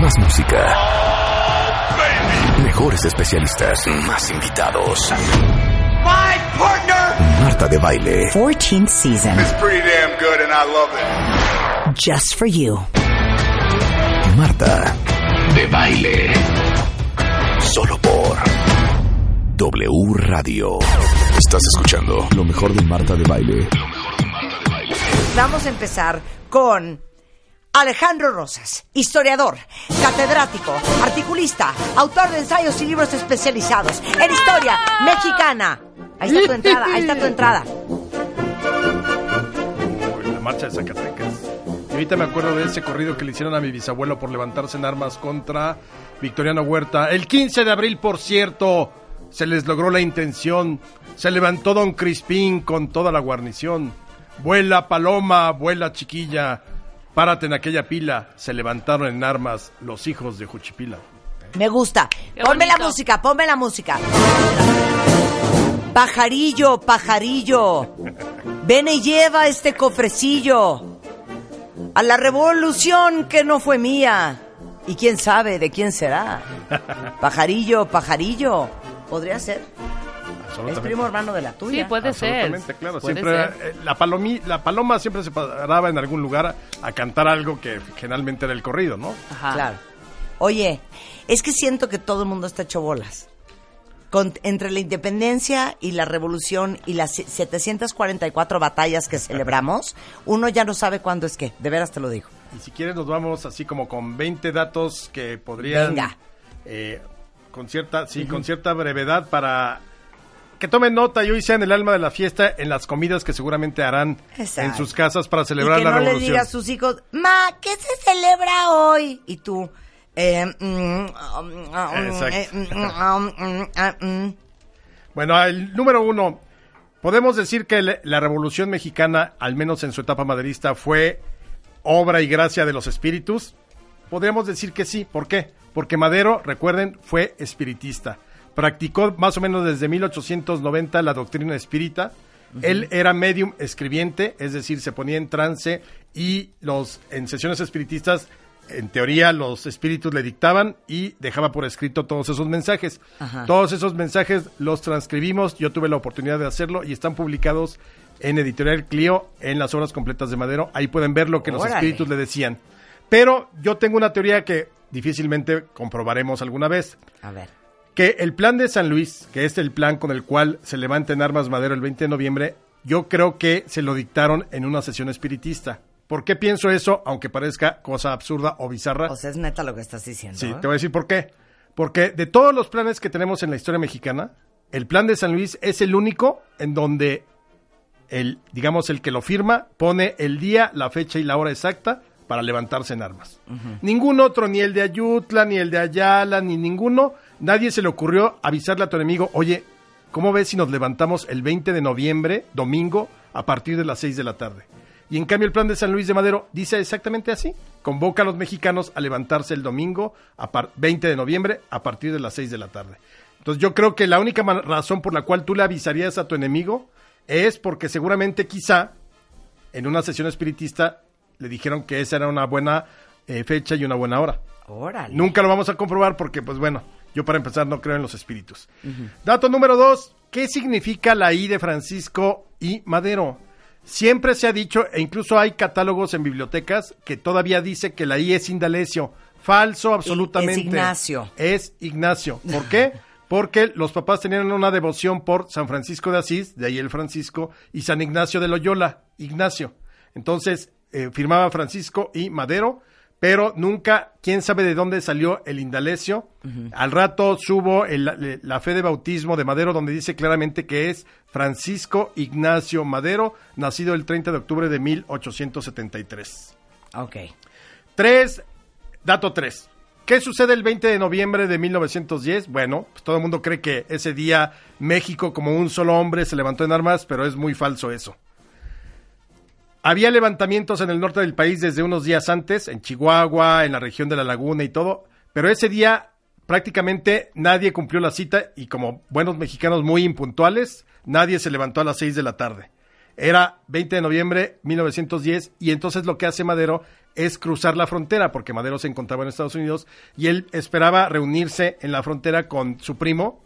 Más música. Mejores especialistas. Más invitados. My partner Marta de Baile. 14th season. is pretty damn good and I love it. Just for you. Marta de Baile. Solo por W Radio. Estás escuchando lo mejor de Marta de Baile. Vamos a empezar con Alejandro Rosas, historiador, catedrático, articulista, autor de ensayos y libros especializados en historia mexicana. Ahí está tu entrada, ahí está tu entrada. la marcha de Zacatecas. Y ahorita me acuerdo de ese corrido que le hicieron a mi bisabuelo por levantarse en armas contra Victoriano Huerta. El 15 de abril, por cierto, se les logró la intención. Se levantó Don Crispín con toda la guarnición. Vuela paloma, vuela chiquilla, párate en aquella pila. Se levantaron en armas los hijos de Juchipila. Me gusta. Ponme la música, ponme la música. Pajarillo, pajarillo, ven y lleva este cofrecillo a la revolución que no fue mía. Y quién sabe de quién será. Pajarillo, pajarillo. Podría ser. Es primo hermano de la tuya. Sí, puede ser. Claro. Puede Siempre, ser. eh, la, palomi- la paloma siempre se paraba en algún lugar a, a cantar algo que generalmente era el corrido, ¿no? Ajá. Claro. Oye, es que siento que todo el mundo está hecho bolas. Con- entre la independencia y la revolución y las 744 batallas que celebramos, uno ya no sabe cuándo es qué. De veras te lo digo. Y si quieres nos vamos así como con 20 datos que podrían... Venga. eh, con cierta, sí, con cierta brevedad para que tomen nota y hoy sean el alma de la fiesta en las comidas que seguramente harán Exacto. en sus casas para celebrar y que la no revolución. diga a sus hijos, ma, ¿qué se celebra hoy? Y tú, eh, mm, mm, mm. Bueno, el número uno. Podemos decir que le- la Revolución Mexicana, al menos en su etapa maderista, fue obra y gracia de los espíritus. Podríamos decir que sí. ¿Por qué? Porque Madero, recuerden, fue espiritista. Practicó más o menos desde 1890 la doctrina espírita. Él era medium escribiente, es decir, se ponía en trance y los en sesiones espiritistas, en teoría, los espíritus le dictaban y dejaba por escrito todos esos mensajes. Todos esos mensajes los transcribimos, yo tuve la oportunidad de hacerlo y están publicados en Editorial Clio en las obras completas de Madero. Ahí pueden ver lo que los espíritus le decían. Pero yo tengo una teoría que difícilmente comprobaremos alguna vez A ver. Que el plan de San Luis, que es el plan con el cual se levanta en armas Madero el 20 de noviembre, yo creo que se lo dictaron en una sesión espiritista. ¿Por qué pienso eso? Aunque parezca cosa absurda o bizarra. O sea, es neta lo que estás diciendo. sí, ¿eh? te voy a decir por qué. Porque de todos los planes que tenemos en la historia mexicana, el plan de San Luis es el único en donde el, digamos, el que lo firma pone el día, la fecha y la hora exacta para levantarse en armas. Ningún otro, ni el de Ayutla, ni el de Ayala, ni ninguno, nadie se le ocurrió avisarle a tu enemigo, oye, ¿cómo ves si nos levantamos el 20 de noviembre, domingo, a partir de las 6 de la tarde? Y en cambio el plan de San Luis de Madero dice exactamente así. Convoca a los mexicanos a levantarse el domingo a par- 20 de noviembre a partir de las 6 de la tarde. Entonces yo creo que la única razón por la cual tú le avisarías a tu enemigo es porque seguramente quizá en una sesión espiritista le dijeron que esa era una buena eh, fecha y una buena hora. Órale. Nunca lo vamos a comprobar porque, pues bueno, yo para empezar no creo en los espíritus. Dato número dos, ¿qué significa la I de Francisco y Madero? Siempre se ha dicho, e incluso hay catálogos en bibliotecas, que todavía dice que la I es Indalecio. Falso, absolutamente. es Ignacio. Es Ignacio. ¿Por qué? Porque los papás tenían una devoción por San Francisco de Asís, de ahí el Francisco, y San Ignacio de Loyola, Ignacio. Entonces, eh, firmaba Francisco y Madero, pero nunca, quién sabe de dónde salió el Indalecio. Al rato subo el- la fe de bautismo de Madero, donde dice claramente que es Francisco Ignacio Madero, nacido el 30 de octubre de 1873. Ok. Tres, dato tres. ¿Qué sucede el 20 de noviembre de 1910? Bueno, pues todo el mundo cree que ese día México como un solo hombre se levantó en armas, pero es muy falso eso. Había levantamientos en el norte del país desde unos días antes, en Chihuahua, en la región de la Laguna y todo, pero ese día prácticamente nadie cumplió la cita y como buenos mexicanos muy impuntuales, nadie se levantó a las 6 de la tarde. Era 20 de noviembre 1910 y entonces lo que hace Madero es cruzar la frontera porque Madero se encontraba en Estados Unidos y él esperaba reunirse en la frontera con su primo,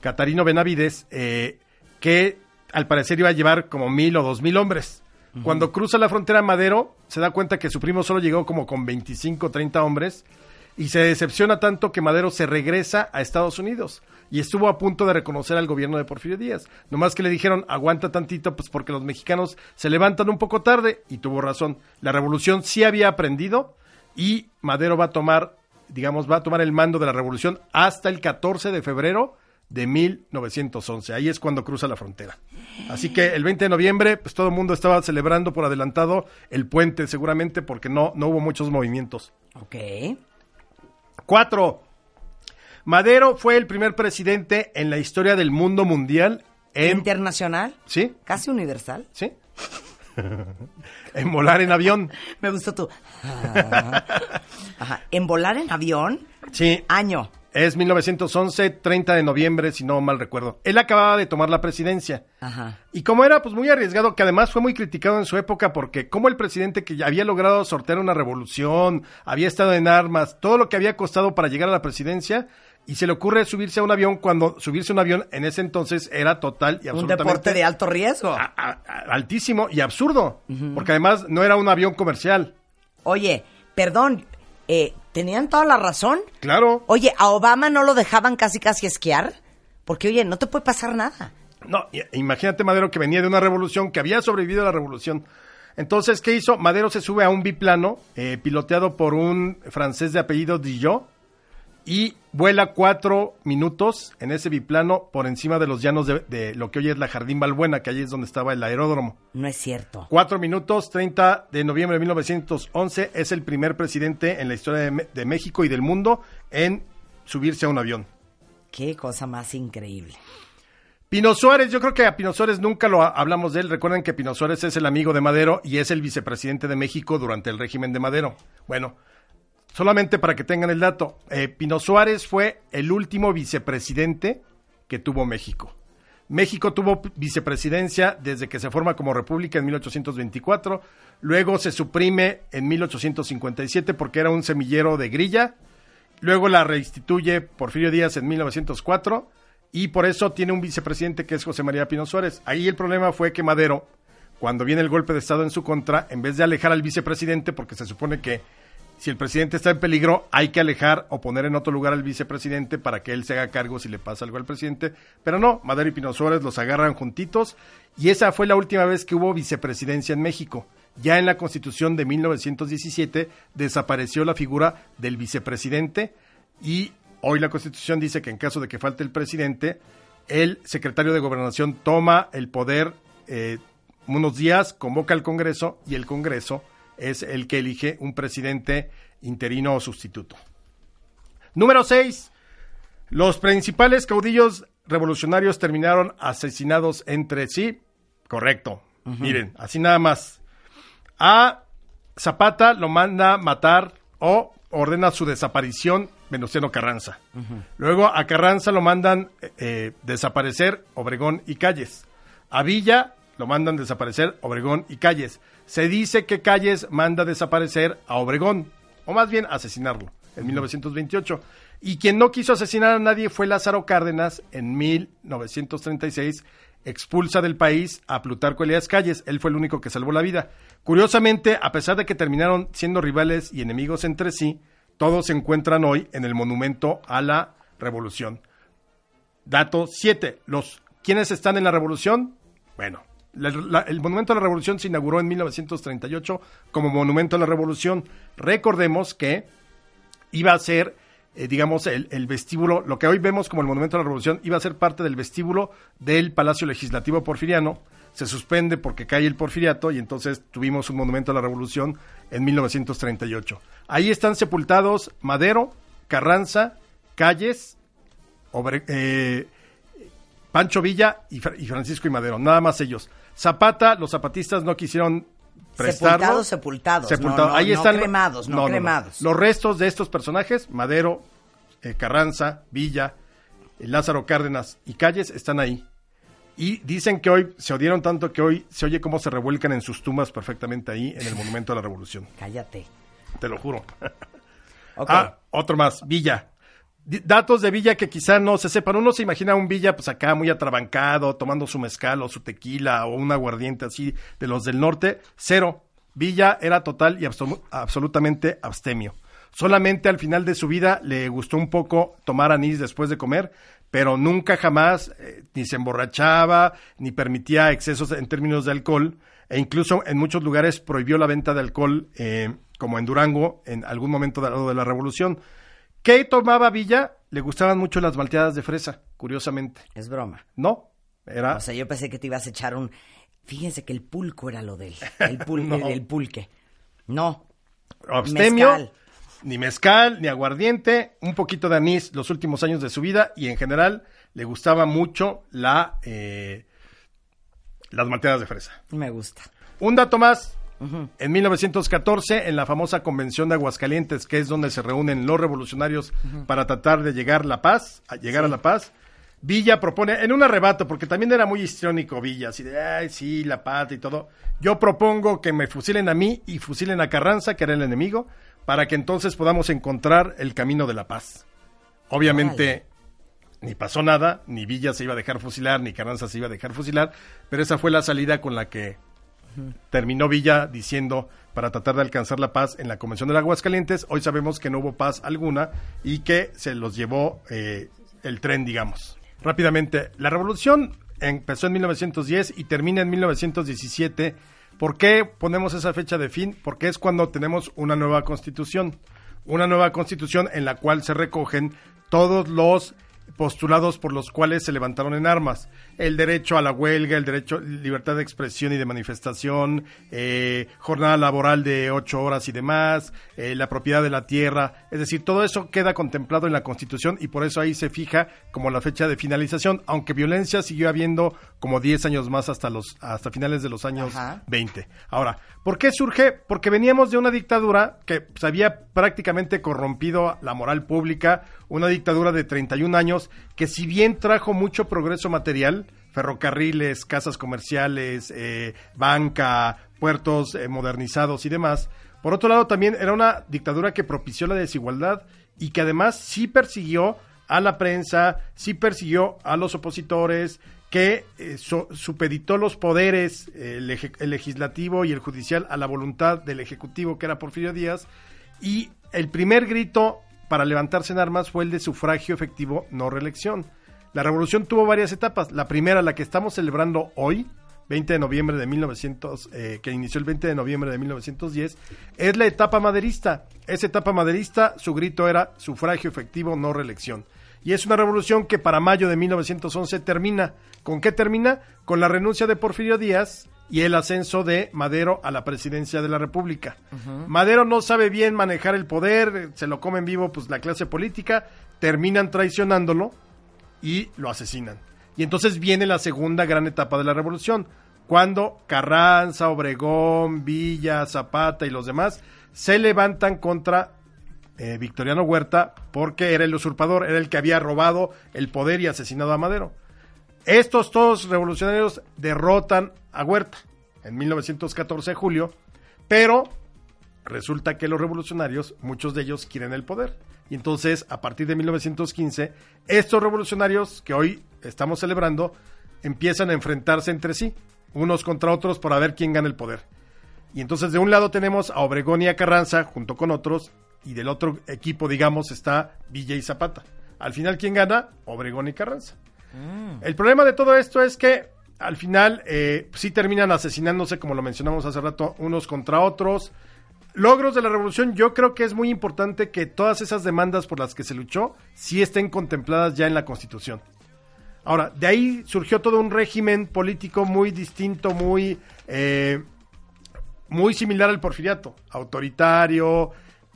Catarino Benavides, eh, que al parecer iba a llevar como mil o dos mil hombres. Cuando cruza la frontera Madero, se da cuenta que su primo solo llegó como con 25 o 30 hombres y se decepciona tanto que Madero se regresa a Estados Unidos y estuvo a punto de reconocer al gobierno de Porfirio Díaz. Nomás que le dijeron, aguanta tantito, pues porque los mexicanos se levantan un poco tarde y tuvo razón. La revolución sí había aprendido y Madero va a tomar, digamos, va a tomar el mando de la revolución hasta el 14 de febrero de 1911. Ahí es cuando cruza la frontera. Así que el 20 de noviembre, pues todo el mundo estaba celebrando por adelantado el puente, seguramente porque no, no hubo muchos movimientos. Ok. Cuatro. Madero fue el primer presidente en la historia del mundo mundial en... Internacional. ¿Sí? Casi universal. ¿Sí? en volar en avión. Me gustó tú. Ajá. En volar en avión. Sí. Año. Es 1911, 30 de noviembre, si no mal recuerdo. Él acababa de tomar la presidencia. Ajá. Y como era pues muy arriesgado, que además fue muy criticado en su época porque como el presidente que ya había logrado sortear una revolución, había estado en armas, todo lo que había costado para llegar a la presidencia, y se le ocurre subirse a un avión cuando subirse a un avión en ese entonces era total y Un absolutamente deporte de alto riesgo. a- a- a- altísimo y absurdo, porque además no era un avión comercial. Oye, perdón, eh, ¿tenían toda la razón? Claro. Oye, ¿a Obama no lo dejaban casi casi esquiar? Porque, oye, no te puede pasar nada. No, i- imagínate Madero que venía de una revolución, que había sobrevivido a la revolución. Entonces, ¿qué hizo? Madero se sube a un biplano eh, piloteado por un francés de apellido Dillot y vuela cuatro minutos en ese biplano por encima de los llanos de, de lo que hoy es la Jardín Balbuena, que allí es donde estaba el aeródromo. No es cierto. Cuatro minutos, 30 de noviembre de 1911, es el primer presidente en la historia de, de México y del mundo en subirse a un avión. Qué cosa más increíble. Pino Suárez, yo creo que a Pino Suárez nunca lo ha- hablamos de él. Recuerden que Pino Suárez es el amigo de Madero y es el vicepresidente de México durante el régimen de Madero. Bueno, solamente para que tengan el dato, eh, Pino Suárez fue el último vicepresidente que tuvo México. México tuvo vicepresidencia desde que se forma como república en 1824, luego se suprime en 1857 porque era un semillero de grilla, luego la reinstituye Porfirio Díaz en 1904 y por eso tiene un vicepresidente que es José María Pino Suárez. Ahí el problema fue que Madero, cuando viene el golpe de Estado en su contra, en vez de alejar al vicepresidente, porque se supone que si el presidente está en peligro, hay que alejar o poner en otro lugar al vicepresidente para que él se haga cargo si le pasa algo al presidente. Pero no, Madero y Pino Suárez los agarran juntitos y esa fue la última vez que hubo vicepresidencia en México. Ya en la Constitución de 1917 desapareció la figura del vicepresidente y hoy la Constitución dice que en caso de que falte el presidente, el secretario de Gobernación toma el poder eh, unos días, convoca al Congreso y el Congreso es el que elige un presidente interino o sustituto. Número 6. Los principales caudillos revolucionarios terminaron asesinados entre sí. Correcto. Miren, así nada más. A Zapata lo manda matar o ordena su desaparición Venustiano Carranza. Luego a Carranza lo mandan eh, eh, desaparecer Obregón y Calles. A Villa lo mandan desaparecer Obregón y Calles. Se dice que Calles manda desaparecer a Obregón. o más bien asesinarlo, en 1928. Y quien no quiso asesinar a nadie fue Lázaro Cárdenas en 1936, expulsa del país a Plutarco Elías Calles. Él fue el único que salvó la vida. Curiosamente, a pesar de que terminaron siendo rivales y enemigos entre sí, todos se encuentran hoy en el monumento a la revolución. Dato 7. Los ¿Quiénes están en la revolución? Bueno, el Monumento a la Revolución se inauguró en 1938 como Monumento a la Revolución. Recordemos que iba a ser, eh, digamos, el, vestíbulo, lo que hoy vemos como el Monumento a la Revolución, iba a ser parte del vestíbulo del Palacio Legislativo Porfiriano. Se suspende porque cae el porfiriato y entonces tuvimos un Monumento a la Revolución en 1938. Ahí están sepultados Madero, Carranza, Calles, eh, Pancho Villa y Francisco y Madero, nada más ellos. Zapata, los zapatistas no quisieron prestarlo. Sepultados, sepultados, Sepultados. no, no, Ahí no están cremados, no cremados. Los restos de estos personajes, Madero, eh, Carranza, Villa, eh, Lázaro Cárdenas y Calles, están ahí. Y dicen que hoy se odiaron tanto que hoy se oye cómo se revuelcan en sus tumbas perfectamente ahí en el Monumento a la Revolución. Cállate. Te lo juro. Ah, otro más, Villa. Datos de Villa que quizá no se sepan. Uno se imagina un Villa, pues acá muy atrabancado, tomando su mezcal o su tequila o un aguardiente así de los del norte. Cero. Villa era total y absolu- absolutamente abstemio. Solamente al final de su vida le gustó un poco tomar anís después de comer, pero nunca jamás eh, ni se emborrachaba, ni permitía excesos en términos de alcohol, e incluso en muchos lugares prohibió la venta de alcohol, eh, como en Durango, en algún momento de la revolución. ¿Qué tomaba Villa? Le gustaban mucho las malteadas de fresa, curiosamente. Es broma. No, era... O sea, yo pensé que te ibas a echar un... Fíjense que el pulco era lo de él. El, pul- No. el, el pulque. No. abstemio, Mezcal. ni mezcal, ni aguardiente, un poquito de anís los últimos años de su vida y en general le gustaba mucho la eh, las malteadas de fresa. Me gusta. Un dato más. En 1914, en la famosa Convención de Aguascalientes, que es donde se reúnen los revolucionarios para tratar de llegar la paz, a llegar a la paz, Villa propone, en un arrebato, porque también era muy histriónico Villa, así de, ay, sí, la paz y todo. Yo propongo que me fusilen a mí y fusilen a Carranza, que era el enemigo, para que entonces podamos encontrar el camino de la paz. Obviamente, ni pasó nada, ni Villa se iba a dejar fusilar, ni Carranza se iba a dejar fusilar, pero esa fue la salida con la que terminó Villa diciendo para tratar de alcanzar la paz en la Convención de Aguascalientes. Hoy sabemos que no hubo paz alguna y que se los llevó eh, el tren, digamos. Rápidamente, la revolución empezó en 1910 y termina en 1917. ¿Por qué ponemos esa fecha de fin? Porque es cuando tenemos una nueva constitución. Una nueva constitución en la cual se recogen todos los postulados por los cuales se levantaron en armas. El derecho a la huelga, el derecho, libertad de expresión y de manifestación, eh, jornada laboral de ocho horas y demás, eh, la propiedad de la tierra. Es decir, todo eso queda contemplado en la Constitución y por eso ahí se fija como la fecha de finalización, aunque violencia siguió habiendo como 10 años más hasta, los, hasta finales de los años Ajá. 20. Ahora, ¿por qué surge? Porque veníamos de una dictadura que pues, había prácticamente corrompido la moral pública, una dictadura de 31 años que si bien trajo mucho progreso material, ferrocarriles, casas comerciales, eh, banca, puertos eh, modernizados y demás, por otro lado también era una dictadura que propició la desigualdad y que además sí persiguió a la prensa, sí persiguió a los opositores, que eh, supeditó los poderes, eh, el legislativo y el judicial, a la voluntad del ejecutivo, que era Porfirio Díaz, y el primer grito para levantarse en armas fue el de sufragio efectivo, no reelección. La revolución tuvo varias etapas. La primera, la que estamos celebrando hoy, 20 de noviembre de 1900, eh, que inició el 20 de noviembre de 1910, es la etapa maderista. Esa etapa maderista, su grito era sufragio efectivo, no reelección. Y es una revolución que para mayo de 1911 termina. ¿Con qué termina? Con la renuncia de Porfirio Díaz y el ascenso de Madero a la presidencia de la República. Madero no sabe bien manejar el poder, se lo come en vivo pues la clase política, terminan traicionándolo y lo asesinan. Y entonces viene la segunda gran etapa de la revolución, cuando Carranza, Obregón, Villa, Zapata y los demás se levantan contra eh, Victoriano Huerta porque era el usurpador, era el que había robado el poder y asesinado a Madero. Estos todos revolucionarios derrotan a Huerta en 1914 de julio, pero resulta que los revolucionarios, muchos de ellos quieren el poder. Y entonces, a partir de 1915, estos revolucionarios que hoy estamos celebrando empiezan a enfrentarse entre sí, unos contra otros, para ver quién gana el poder. Y entonces, de un lado tenemos a Obregón y a Carranza, junto con otros, y del otro equipo, digamos, está Villa y Zapata. Al final, ¿quién gana? Obregón y Carranza. El problema de todo esto es que al final eh, sí terminan asesinándose, como lo mencionamos hace rato, unos contra otros. Logros de la revolución, yo creo que es muy importante que todas esas demandas por las que se luchó sí estén contempladas ya en la Constitución. Ahora, de ahí surgió todo un régimen político muy distinto, muy, eh, muy similar al porfiriato, autoritario,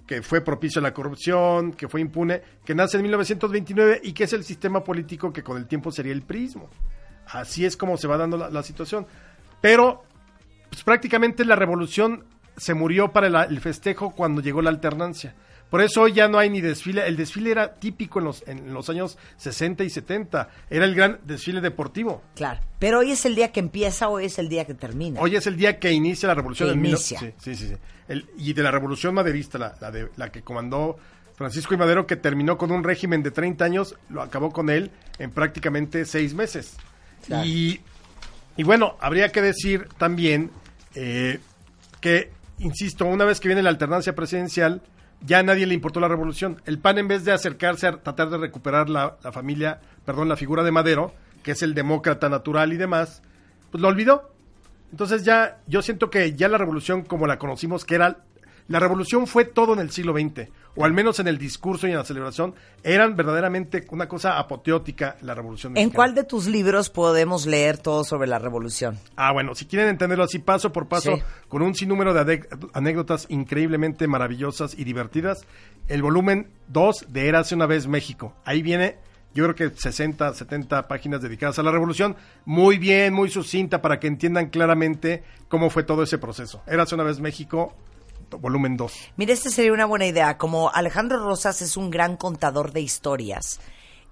que fue propicio a la corrupción, que fue impune, que nace en 1929 y que es el sistema político que con el tiempo sería el prismo. Así es como se va dando la, situación. Pero pues, prácticamente la revolución se murió para el festejo cuando llegó la alternancia. Por eso hoy ya no hay ni desfile. El desfile era típico en los, en los años 60 y 70. Era el gran desfile deportivo. Claro. Pero hoy es el día que empieza o es el día que termina. Hoy es el día que inicia la revolución. Que mil- inicia. sí, sí, sí. sí. El- y de la revolución maderista, la, la, de, la que comandó Francisco y Madero, que terminó con un régimen de 30 años, lo acabó con él en prácticamente seis meses. Claro. Y, y bueno, habría que decir también eh, que, insisto, una vez que viene la alternancia presidencial, ya a nadie le importó la revolución. El PAN, en vez de acercarse a tratar de recuperar la, la familia, perdón, la figura de Madero, que es el demócrata natural y demás, pues lo olvidó. Entonces ya, yo siento que ya la revolución como la conocimos, que era, la revolución fue todo en el siglo XX, o al menos en el discurso y en la celebración, eran verdaderamente una cosa apoteótica la revolución. ¿En cuál de tus libros podemos leer todo sobre la revolución? Ah, bueno, si quieren entenderlo así paso por paso, Sí. con un sinnúmero de anécdotas increíblemente maravillosas y divertidas, el volumen 2 de Érase una vez México. Ahí viene, yo creo que 60, 70 páginas dedicadas a la revolución, muy bien, muy sucinta para que entiendan claramente cómo fue todo ese proceso. Érase una vez México, volumen 2. Mira, esta sería una buena idea. Como Alejandro Rosas es un gran contador de historias,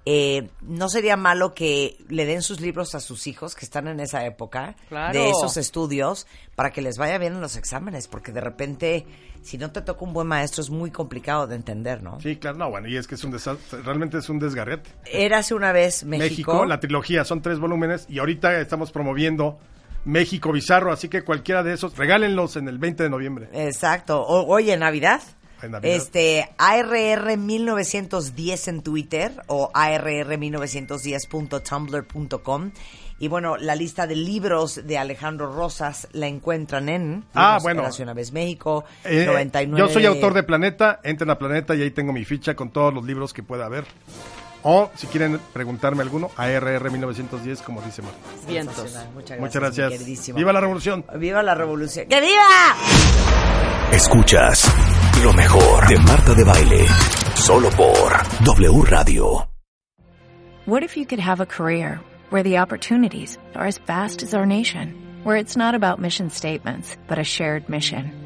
eh, no sería malo que le den sus libros a sus hijos que están en esa época Claro. de esos estudios para que les vaya bien en los exámenes, porque de repente, si no te toca un buen maestro, es muy complicado de entender, ¿no? Sí, claro, no, bueno, y es que es un desastre, realmente es un desgarrete. Érase una vez México. México, la trilogía, son tres volúmenes y ahorita estamos promoviendo México Bizarro, así que cualquiera de esos, regálenlos en el 20 de noviembre. Exacto. O- oye, Navidad. En Navidad. Este, ARR 1910 en Twitter o ARR1910.tumblr.com. Y bueno, la lista de libros de Alejandro Rosas la encuentran en Ah, bueno. Una vez México, Eh, 99. Yo soy autor de Planeta, entren a Planeta y ahí tengo mi ficha con todos los libros que pueda haber. O si quieren preguntarme alguno, ARR 1910, como dice Marta. Vientos. Muchas gracias. Muchas gracias. queridísimo. ¡Viva la revolución! ¡Viva la revolución! ¡Que viva! Escuchas lo mejor de Marta de Baile. Solo por W Radio. What if you could have a career where the opportunities are as vast as our nation, where it's not about mission statements, but a shared mission?